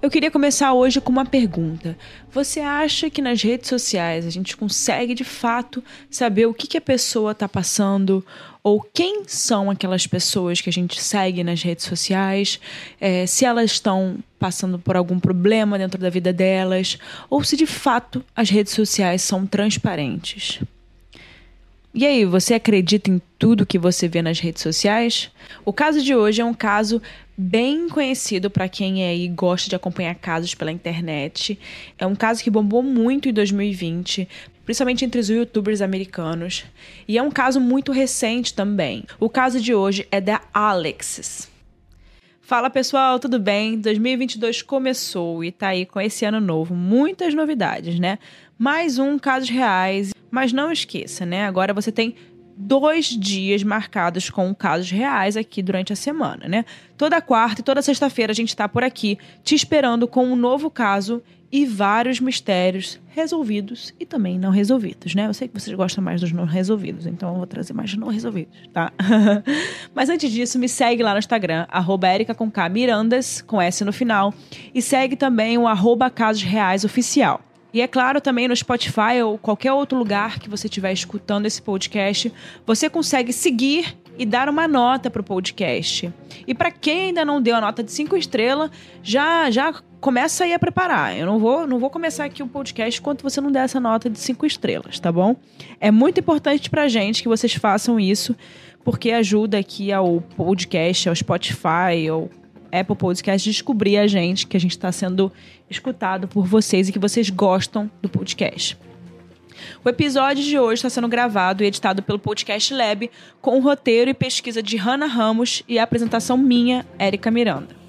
Eu queria começar hoje com uma pergunta. Você acha que nas redes sociais a gente consegue de fato saber o que, que a pessoa está passando? Ou quem são aquelas pessoas que a gente segue nas redes sociais? É, se elas estão passando por algum problema dentro da vida delas? Ou se de fato as redes sociais são transparentes? E aí, você acredita em tudo que você vê nas redes sociais? O caso de hoje é um caso bem conhecido para quem aí gosta de acompanhar casos pela internet. É um caso que bombou muito em 2020, principalmente entre os youtubers americanos. E é um caso muito recente também. O caso de hoje é da Alexis. Fala pessoal, tudo bem? 2022 começou e tá aí com esse ano novo, muitas novidades, né? Mais um casos reais mas não esqueça, né? Agora você tem dois dias marcados com casos reais aqui durante a semana, né? Toda quarta e toda sexta-feira a gente está por aqui te esperando com um novo caso e vários mistérios resolvidos e também não resolvidos, né? Eu sei que vocês gostam mais dos não resolvidos, então eu vou trazer mais não resolvidos, tá? Mas antes disso, me segue lá no Instagram, arroba com S no final, e segue também o arroba Casos Reais Oficial. E é claro, também no Spotify ou qualquer outro lugar que você estiver escutando esse podcast, você consegue seguir e dar uma nota para o podcast. E para quem ainda não deu a nota de cinco estrelas, já já começa aí a preparar. Eu não vou, não vou começar aqui o podcast enquanto você não der essa nota de cinco estrelas, tá bom? É muito importante para gente que vocês façam isso, porque ajuda aqui ao podcast, ao Spotify, ou Apple Podcast descobrir a gente, que a gente está sendo escutado por vocês e que vocês gostam do podcast. O episódio de hoje está sendo gravado e editado pelo Podcast Lab, com o roteiro e pesquisa de Hannah Ramos e a apresentação minha, Érica Miranda.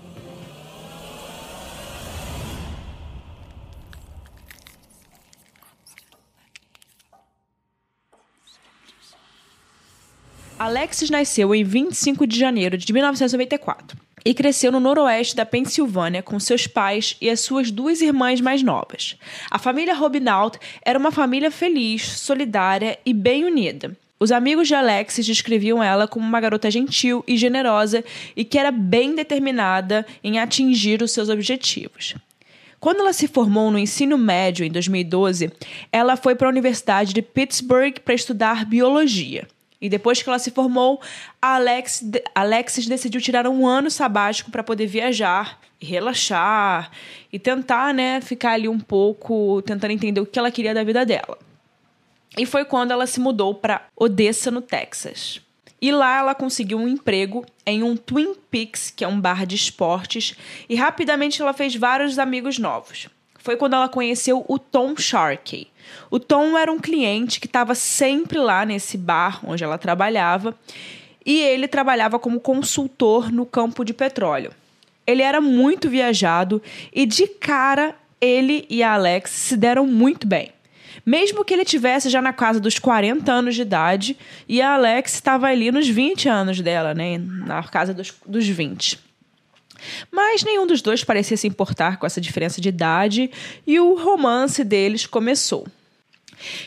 Alexis nasceu em 25 de janeiro de 1994 e cresceu no noroeste da Pensilvânia com seus pais e as suas duas irmãs mais novas. A família Robinault era uma família feliz, solidária e bem unida. Os amigos de Alexis descreviam ela como uma garota gentil e generosa e que era bem determinada em atingir os seus objetivos. Quando ela se formou no ensino médio em 2012, ela foi para a Universidade de Pittsburgh para estudar biologia. E depois que ela se formou, a Alex, Alexis decidiu tirar um ano sabático para poder viajar relaxar e tentar, né, ficar ali um pouco tentando entender o que ela queria da vida dela. E foi quando ela se mudou para Odessa, no Texas. E lá ela conseguiu um emprego em um Twin Peaks, que é um bar de esportes, e rapidamente ela fez vários amigos novos. Foi quando ela conheceu o Tom Sharkey. O Tom era um cliente que estava sempre lá nesse bar onde ela trabalhava e ele trabalhava como consultor no campo de petróleo. Ele era muito viajado e de cara ele e a Alex se deram muito bem. Mesmo que ele tivesse já na casa dos 40 anos de idade e a Alex estava ali nos 20 anos dela, né, na casa dos, dos 20. Mas nenhum dos dois parecia se importar com essa diferença de idade e o romance deles começou.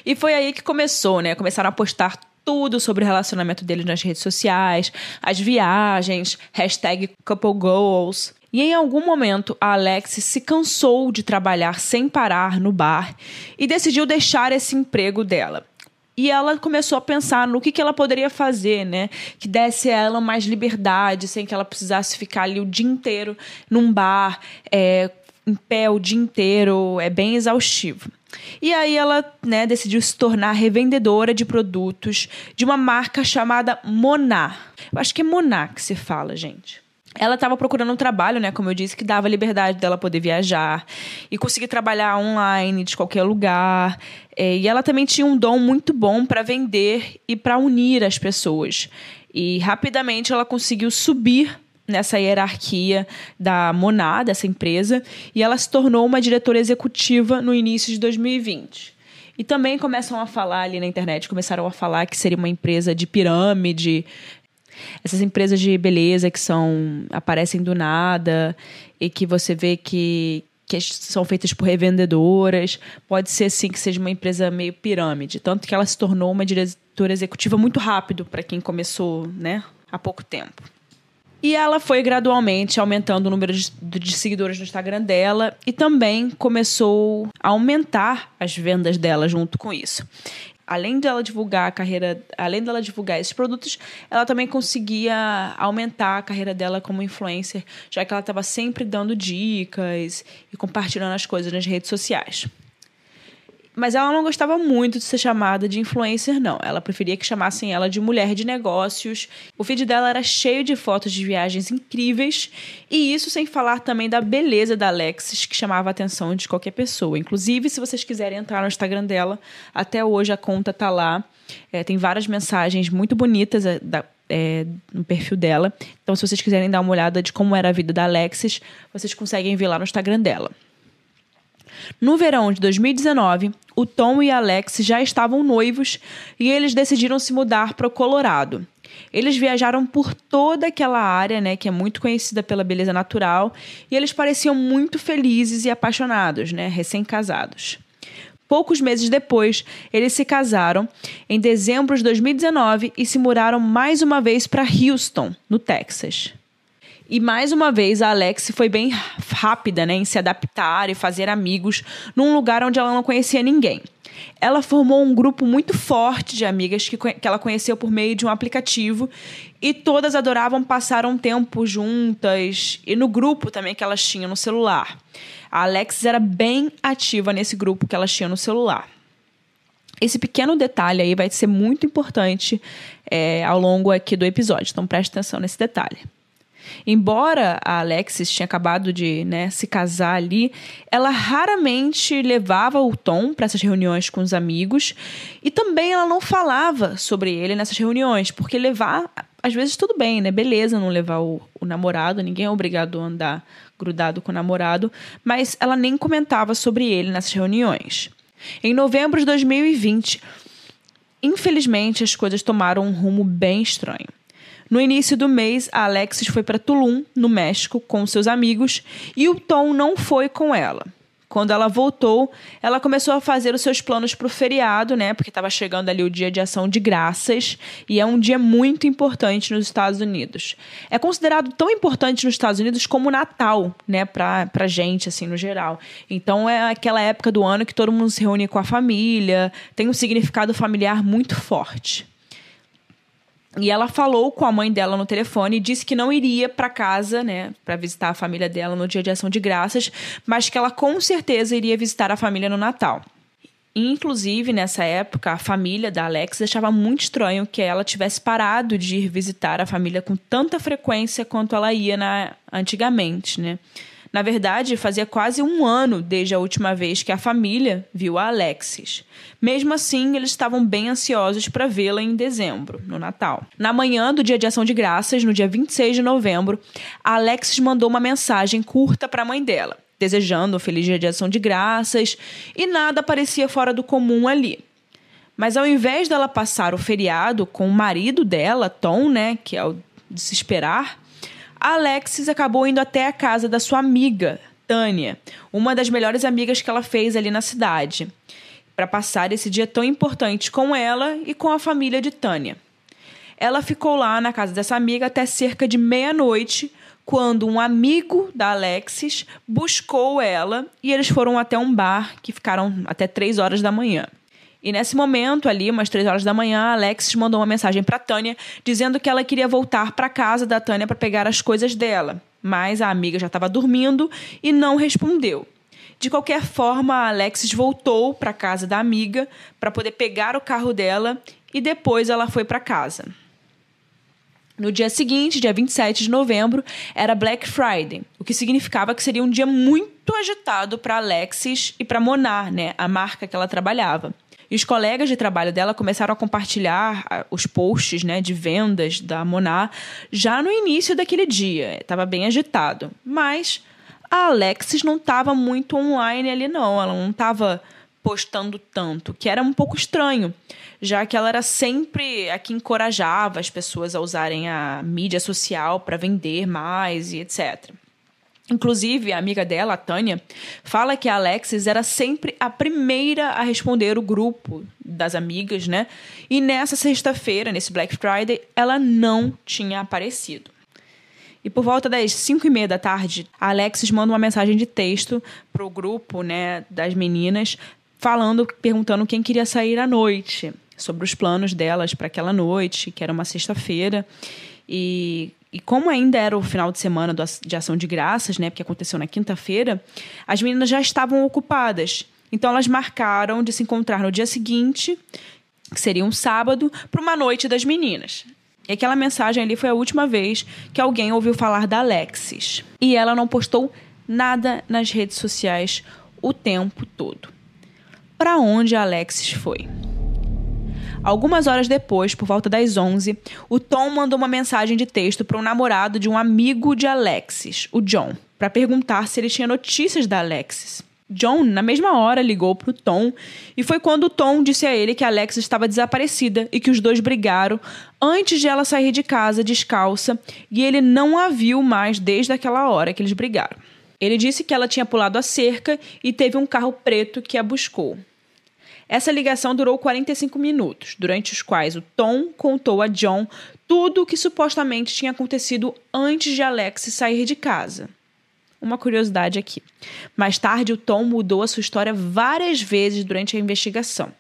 E foi aí que começou, né? Começaram a postar tudo sobre o relacionamento deles nas redes sociais, as viagens, hashtag couple goals. E em algum momento, a Alex se cansou de trabalhar sem parar no bar e decidiu deixar esse emprego dela. E ela começou a pensar no que, que ela poderia fazer, né? Que desse a ela mais liberdade, sem que ela precisasse ficar ali o dia inteiro num bar, é, em pé o dia inteiro, é bem exaustivo. E aí ela né, decidiu se tornar revendedora de produtos de uma marca chamada Monar. Eu acho que é Monar que se fala, gente. Ela estava procurando um trabalho, né, como eu disse, que dava liberdade dela poder viajar e conseguir trabalhar online de qualquer lugar. É, e ela também tinha um dom muito bom para vender e para unir as pessoas. E rapidamente ela conseguiu subir nessa hierarquia da Moná, dessa empresa, e ela se tornou uma diretora executiva no início de 2020. E também começam a falar ali na internet, começaram a falar que seria uma empresa de pirâmide, essas empresas de beleza que são aparecem do nada e que você vê que, que são feitas por revendedoras, pode ser sim que seja uma empresa meio pirâmide, tanto que ela se tornou uma diretora executiva muito rápido para quem começou, né, há pouco tempo. E ela foi gradualmente aumentando o número de, de, seguidores no Instagram dela e também começou a aumentar as vendas dela junto com isso. Além dela divulgar a carreira, além dela divulgar esses produtos, ela também conseguia aumentar a carreira dela como influencer, já que ela estava sempre dando dicas e compartilhando as coisas nas redes sociais. Mas ela não gostava muito de ser chamada de influencer, não. Ela preferia que chamassem ela de mulher de negócios. O feed dela era cheio de fotos de viagens incríveis, e isso sem falar também da beleza da Alexis, que chamava a atenção de qualquer pessoa. Inclusive, se vocês quiserem entrar no Instagram dela, até hoje a conta tá lá. É, tem várias mensagens muito bonitas é, da, é, no perfil dela. Então, se vocês quiserem dar uma olhada de como era a vida da Alexis, vocês conseguem ver lá no Instagram dela. No verão de 2019, o Tom e Alex já estavam noivos e eles decidiram se mudar para o Colorado. Eles viajaram por toda aquela área, né, que é muito conhecida pela beleza natural, e eles pareciam muito felizes e apaixonados, né, recém-casados. Poucos meses depois, eles se casaram em dezembro de 2019 e se mudaram mais uma vez para Houston, no Texas. E mais uma vez a Alex foi bem rápida né, em se adaptar e fazer amigos num lugar onde ela não conhecia ninguém. Ela formou um grupo muito forte de amigas que, que ela conheceu por meio de um aplicativo e todas adoravam passar um tempo juntas e no grupo também que elas tinham no celular. A Alex era bem ativa nesse grupo que elas tinham no celular. Esse pequeno detalhe aí vai ser muito importante é, ao longo aqui do episódio, então preste atenção nesse detalhe. Embora a Alexis tinha acabado de né, se casar ali, ela raramente levava o Tom para essas reuniões com os amigos e também ela não falava sobre ele nessas reuniões, porque levar, às vezes tudo bem, né? Beleza não levar o, o namorado, ninguém é obrigado a andar grudado com o namorado, mas ela nem comentava sobre ele nessas reuniões. Em novembro de 2020, infelizmente as coisas tomaram um rumo bem estranho. No início do mês, a Alexis foi para Tulum, no México, com seus amigos e o Tom não foi com ela. Quando ela voltou, ela começou a fazer os seus planos para o feriado, né? Porque estava chegando ali o dia de ação de graças e é um dia muito importante nos Estados Unidos. É considerado tão importante nos Estados Unidos como Natal, né? Para pra gente, assim, no geral. Então é aquela época do ano que todo mundo se reúne com a família, tem um significado familiar muito forte. E ela falou com a mãe dela no telefone e disse que não iria para casa, né, para visitar a família dela no dia de ação de graças, mas que ela com certeza iria visitar a família no Natal. Inclusive, nessa época, a família da Alex achava muito estranho que ela tivesse parado de ir visitar a família com tanta frequência quanto ela ia na, antigamente, né? Na verdade, fazia quase um ano desde a última vez que a família viu a Alexis. Mesmo assim, eles estavam bem ansiosos para vê-la em dezembro, no Natal. Na manhã do dia de ação de graças, no dia 26 de novembro, a Alexis mandou uma mensagem curta para a mãe dela, desejando um feliz dia de ação de graças, e nada parecia fora do comum ali. Mas ao invés dela passar o feriado com o marido dela, Tom, né, que é o de se esperar, Alexis acabou indo até a casa da sua amiga, Tânia, uma das melhores amigas que ela fez ali na cidade, para passar esse dia tão importante com ela e com a família de Tânia. Ela ficou lá na casa dessa amiga até cerca de meia-noite, quando um amigo da Alexis buscou ela e eles foram até um bar que ficaram até três horas da manhã. E nesse momento, ali, umas três horas da manhã, Alexis mandou uma mensagem para Tânia dizendo que ela queria voltar para casa da Tânia para pegar as coisas dela. Mas a amiga já estava dormindo e não respondeu. De qualquer forma, Alexis voltou para casa da amiga para poder pegar o carro dela e depois ela foi para casa. No dia seguinte, dia 27 de novembro, era Black Friday, o que significava que seria um dia muito agitado para Alexis e para Monar, né, a marca que ela trabalhava. E os colegas de trabalho dela começaram a compartilhar ah, os posts né, de vendas da Moná já no início daquele dia. Estava bem agitado. Mas a Alexis não estava muito online ali, não. Ela não estava postando tanto, que era um pouco estranho, já que ela era sempre a que encorajava as pessoas a usarem a mídia social para vender mais e etc. Inclusive, a amiga dela, a Tânia, fala que a Alexis era sempre a primeira a responder o grupo das amigas, né? E nessa sexta-feira, nesse Black Friday, ela não tinha aparecido. E por volta das 5 e meia da tarde, a Alexis manda uma mensagem de texto pro grupo, né, das meninas, falando, perguntando quem queria sair à noite, sobre os planos delas para aquela noite, que era uma sexta-feira. E, e como ainda era o final de semana de ação de graças, né, porque aconteceu na quinta-feira, as meninas já estavam ocupadas. Então elas marcaram de se encontrar no dia seguinte, que seria um sábado, para uma noite das meninas. E aquela mensagem ali foi a última vez que alguém ouviu falar da Alexis. E ela não postou nada nas redes sociais o tempo todo. Para onde a Alexis foi? Algumas horas depois, por volta das 11, o Tom mandou uma mensagem de texto para um namorado de um amigo de Alexis, o John, para perguntar se ele tinha notícias da Alexis. John, na mesma hora, ligou para o Tom e foi quando o Tom disse a ele que a Alex estava desaparecida e que os dois brigaram antes de ela sair de casa descalça e ele não a viu mais desde aquela hora que eles brigaram. Ele disse que ela tinha pulado a cerca e teve um carro preto que a buscou. Essa ligação durou 45 minutos, durante os quais o Tom contou a John tudo o que supostamente tinha acontecido antes de Alex sair de casa uma curiosidade aqui. Mais tarde, o Tom mudou a sua história várias vezes durante a investigação.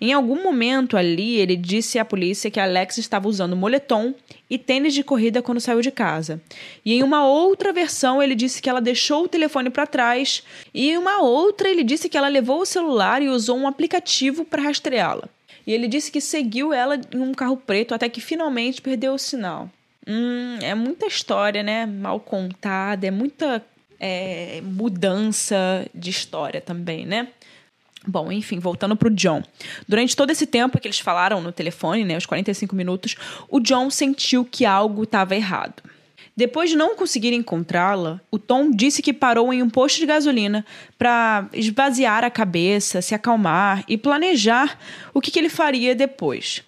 Em algum momento ali, ele disse à polícia que Alex estava usando moletom e tênis de corrida quando saiu de casa. E em uma outra versão, ele disse que ela deixou o telefone para trás. E em uma outra, ele disse que ela levou o celular e usou um aplicativo para rastreá-la. E ele disse que seguiu ela em um carro preto até que finalmente perdeu o sinal. Hum, é muita história, né? Mal contada, é muita é, mudança de história também, né? Bom, enfim, voltando para o John. Durante todo esse tempo que eles falaram no telefone, né, os 45 minutos, o John sentiu que algo estava errado. Depois de não conseguir encontrá-la, o Tom disse que parou em um posto de gasolina para esvaziar a cabeça, se acalmar e planejar o que, que ele faria depois.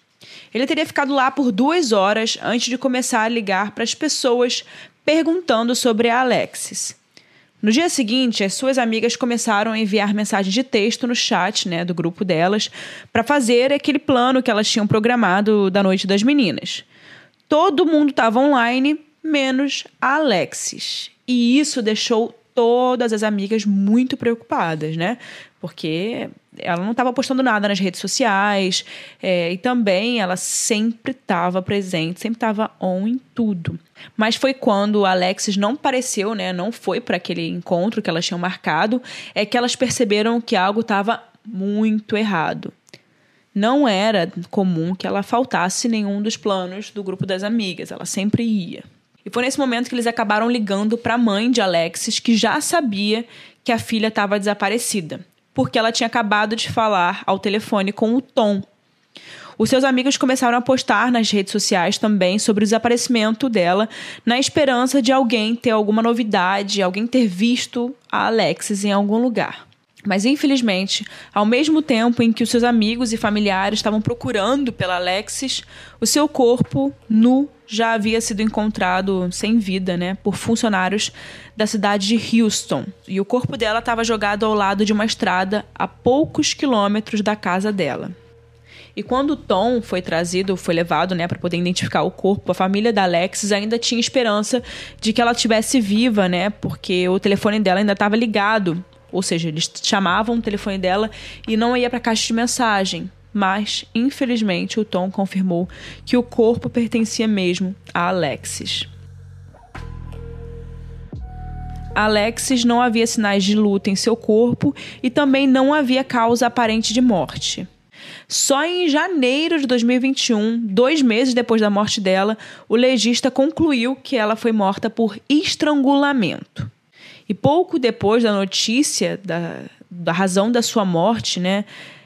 Ele teria ficado lá por duas horas antes de começar a ligar para as pessoas perguntando sobre a Alexis. No dia seguinte, as suas amigas começaram a enviar mensagens de texto no chat né, do grupo delas para fazer aquele plano que elas tinham programado da noite das meninas. Todo mundo estava online, menos a Alexis. E isso deixou todas as amigas muito preocupadas, né? Porque ela não estava postando nada nas redes sociais é, e também ela sempre estava presente, sempre estava on em tudo. Mas foi quando a Alexis não apareceu, né? Não foi para aquele encontro que elas tinham marcado, é que elas perceberam que algo estava muito errado. Não era comum que ela faltasse nenhum dos planos do grupo das amigas, ela sempre ia. E foi nesse momento que eles acabaram ligando para a mãe de Alexis, que já sabia que a filha estava desaparecida porque ela tinha acabado de falar ao telefone com o Tom. Os seus amigos começaram a postar nas redes sociais também sobre o desaparecimento dela, na esperança de alguém ter alguma novidade, alguém ter visto a Alexis em algum lugar. Mas infelizmente, ao mesmo tempo em que os seus amigos e familiares estavam procurando pela Alexis, o seu corpo nu já havia sido encontrado sem vida, né, por funcionários da cidade de Houston. E o corpo dela estava jogado ao lado de uma estrada a poucos quilômetros da casa dela. E quando o Tom foi trazido, foi levado, né, para poder identificar o corpo, a família da Alexis ainda tinha esperança de que ela estivesse viva, né, porque o telefone dela ainda estava ligado. Ou seja, eles chamavam o telefone dela e não ia para a caixa de mensagem mas infelizmente o Tom confirmou que o corpo pertencia mesmo a Alexis. Alexis não havia sinais de luta em seu corpo e também não havia causa aparente de morte. Só em janeiro de 2021, dois meses depois da morte dela, o legista concluiu que ela foi morta por estrangulamento. E pouco depois da notícia da, da razão da sua morte, né,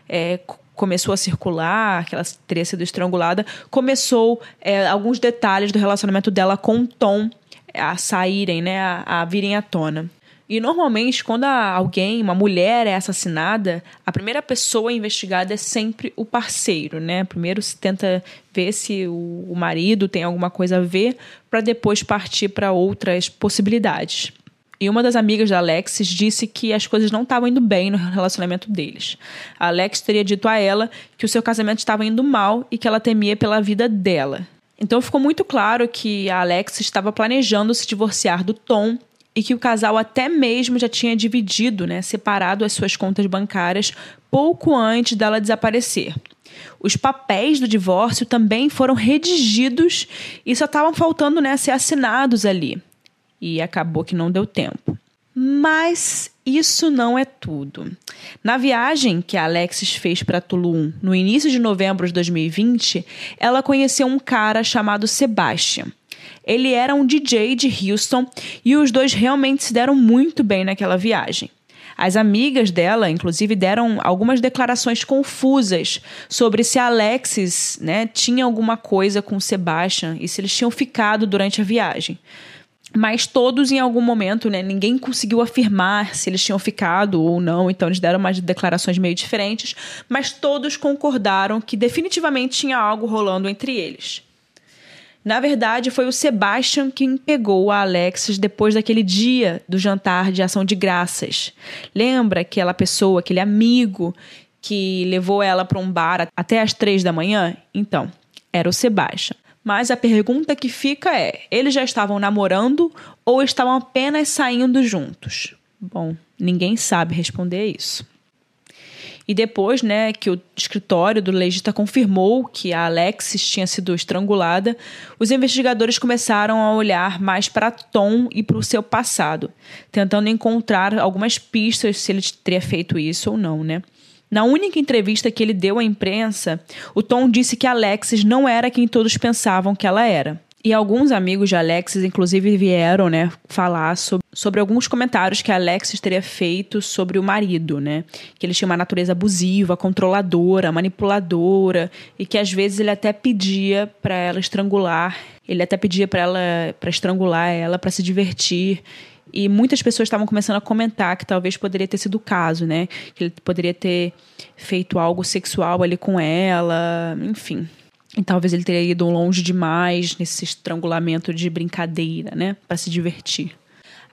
é, começou a circular, que ela teria sido estrangulada, começou é, alguns detalhes do relacionamento dela com Tom a saírem, né, a, a virem à tona. E normalmente, quando alguém, uma mulher é assassinada, a primeira pessoa investigada é sempre o parceiro, né? Primeiro se tenta ver se o marido tem alguma coisa a ver, para depois partir para outras possibilidades. E uma das amigas da Alexis disse que as coisas não estavam indo bem no relacionamento deles. A Alex teria dito a ela que o seu casamento estava indo mal e que ela temia pela vida dela. Então ficou muito claro que a Alex estava planejando se divorciar do Tom e que o casal até mesmo já tinha dividido, né, separado as suas contas bancárias pouco antes dela desaparecer. Os papéis do divórcio também foram redigidos e só estavam faltando né, ser assinados ali. E acabou que não deu tempo. Mas isso não é tudo. Na viagem que a Alexis fez para Tulum no início de novembro de 2020, ela conheceu um cara chamado Sebastian. Ele era um DJ de Houston e os dois realmente se deram muito bem naquela viagem. As amigas dela, inclusive, deram algumas declarações confusas sobre se Alexis né, tinha alguma coisa com Sebastian e se eles tinham ficado durante a viagem. Mas todos, em algum momento, né, ninguém conseguiu afirmar se eles tinham ficado ou não, então eles deram umas declarações meio diferentes, mas todos concordaram que definitivamente tinha algo rolando entre eles. Na verdade, foi o Sebastian quem pegou a Alexis depois daquele dia do jantar de ação de graças. Lembra aquela pessoa, aquele amigo que levou ela para um bar até as três da manhã? Então, era o Sebastian. Mas a pergunta que fica é: eles já estavam namorando ou estavam apenas saindo juntos? Bom, ninguém sabe responder isso. E depois, né, que o escritório do legista confirmou que a Alexis tinha sido estrangulada, os investigadores começaram a olhar mais para Tom e para o seu passado, tentando encontrar algumas pistas se ele teria feito isso ou não, né? Na única entrevista que ele deu à imprensa, o Tom disse que Alexis não era quem todos pensavam que ela era. E alguns amigos de Alexis, inclusive, vieram, né, falar sobre, sobre alguns comentários que Alexis teria feito sobre o marido, né? Que ele tinha uma natureza abusiva, controladora, manipuladora, e que às vezes ele até pedia para ela estrangular, ele até pedia para ela para estrangular ela para se divertir. E muitas pessoas estavam começando a comentar que talvez poderia ter sido o caso, né? Que ele poderia ter feito algo sexual ali com ela, enfim. E talvez ele teria ido longe demais nesse estrangulamento de brincadeira, né? Para se divertir.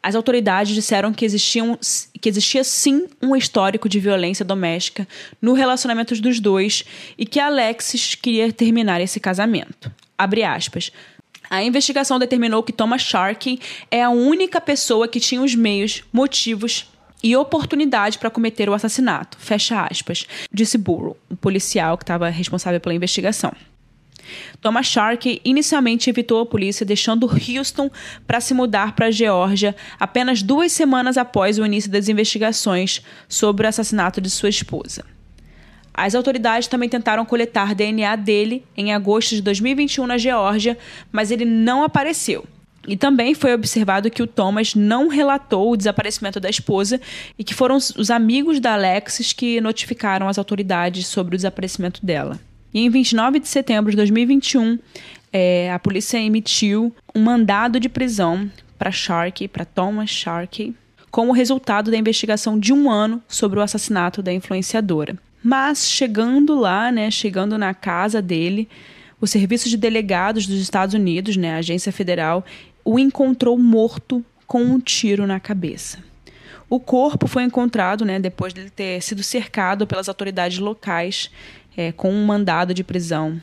As autoridades disseram que, existiam, que existia sim um histórico de violência doméstica no relacionamento dos dois e que Alexis queria terminar esse casamento. Abre aspas. A investigação determinou que Thomas Sharkey é a única pessoa que tinha os meios, motivos e oportunidade para cometer o assassinato. Fecha aspas, disse Burrow, o policial que estava responsável pela investigação. Thomas Sharkey inicialmente evitou a polícia, deixando Houston para se mudar para a Geórgia apenas duas semanas após o início das investigações sobre o assassinato de sua esposa. As autoridades também tentaram coletar DNA dele em agosto de 2021 na Geórgia, mas ele não apareceu. E também foi observado que o Thomas não relatou o desaparecimento da esposa e que foram os amigos da Alexis que notificaram as autoridades sobre o desaparecimento dela. E em 29 de setembro de 2021, é, a polícia emitiu um mandado de prisão para Sharkey, para Thomas Sharkey, como resultado da investigação de um ano sobre o assassinato da influenciadora. Mas chegando lá, né, chegando na casa dele, o Serviço de Delegados dos Estados Unidos, né, a agência federal, o encontrou morto com um tiro na cabeça. O corpo foi encontrado né, depois de ele ter sido cercado pelas autoridades locais é, com um mandado de prisão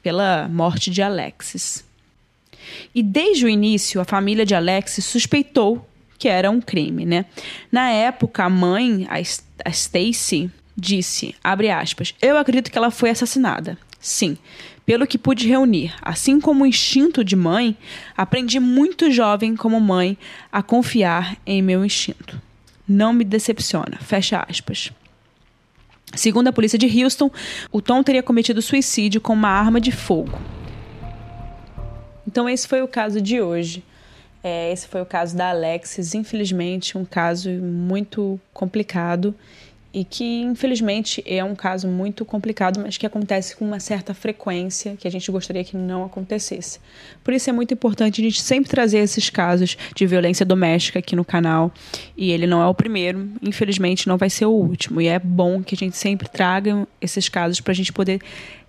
pela morte de Alexis. E desde o início, a família de Alexis suspeitou que era um crime, né? Na época, a mãe, a Stacy, disse, abre aspas, eu acredito que ela foi assassinada. Sim, pelo que pude reunir, assim como o instinto de mãe, aprendi muito jovem como mãe a confiar em meu instinto. Não me decepciona. Fecha aspas. Segundo a polícia de Houston, o Tom teria cometido suicídio com uma arma de fogo. Então, esse foi o caso de hoje. É, esse foi o caso da Alexis, infelizmente, um caso muito complicado e que infelizmente é um caso muito complicado, mas que acontece com uma certa frequência que a gente gostaria que não acontecesse. Por isso é muito importante a gente sempre trazer esses casos de violência doméstica aqui no canal. E ele não é o primeiro, infelizmente não vai ser o último. E é bom que a gente sempre traga esses casos para a gente poder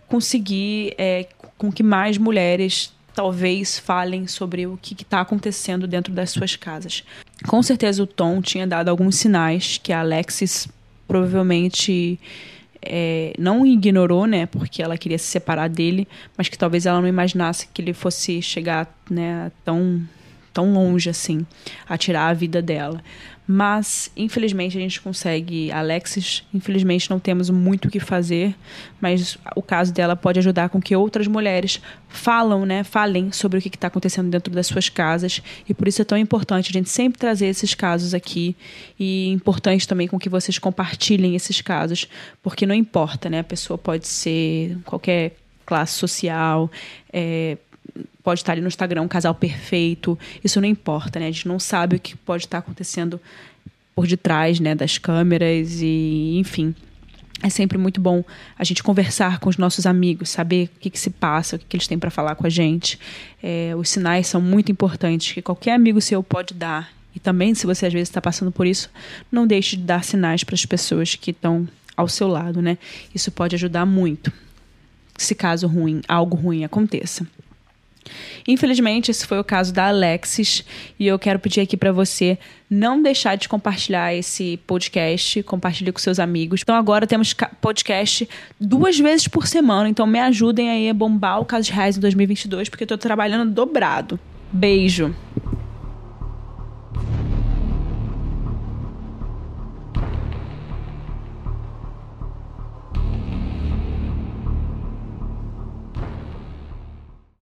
conseguir é, com que mais mulheres talvez falem sobre o que está acontecendo dentro das suas casas. Com certeza o Tom tinha dado alguns sinais que a Alexis provavelmente é, não ignorou, né, porque ela queria se separar dele, mas que talvez ela não imaginasse que ele fosse chegar, né, tão tão longe assim, a tirar a vida dela. Mas, infelizmente, a gente consegue. Alexis, infelizmente, não temos muito o que fazer, mas o caso dela pode ajudar com que outras mulheres falam, né, falem sobre o que está acontecendo dentro das suas casas. E por isso é tão importante a gente sempre trazer esses casos aqui. E importante também com que vocês compartilhem esses casos, porque não importa, né? A pessoa pode ser qualquer classe social, é, pode estar ali no Instagram um casal perfeito, isso não importa, né? A gente não sabe o que pode estar acontecendo por detrás, né, das câmeras e, enfim. É sempre muito bom a gente conversar com os nossos amigos, saber o que, que se passa, o que, que eles têm para falar com a gente. É, os sinais são muito importantes que qualquer amigo seu pode dar. E também, se você às vezes está passando por isso, não deixe de dar sinais para as pessoas que estão ao seu lado, né? Isso pode ajudar muito. Se caso ruim, algo ruim aconteça. Infelizmente, esse foi o caso da Alexis e eu quero pedir aqui para você não deixar de compartilhar esse podcast, compartilhe com seus amigos. Então agora temos podcast duas vezes por semana, então me ajudem aí a bombar o Caso de Reais em 2022, porque eu tô trabalhando dobrado. Beijo.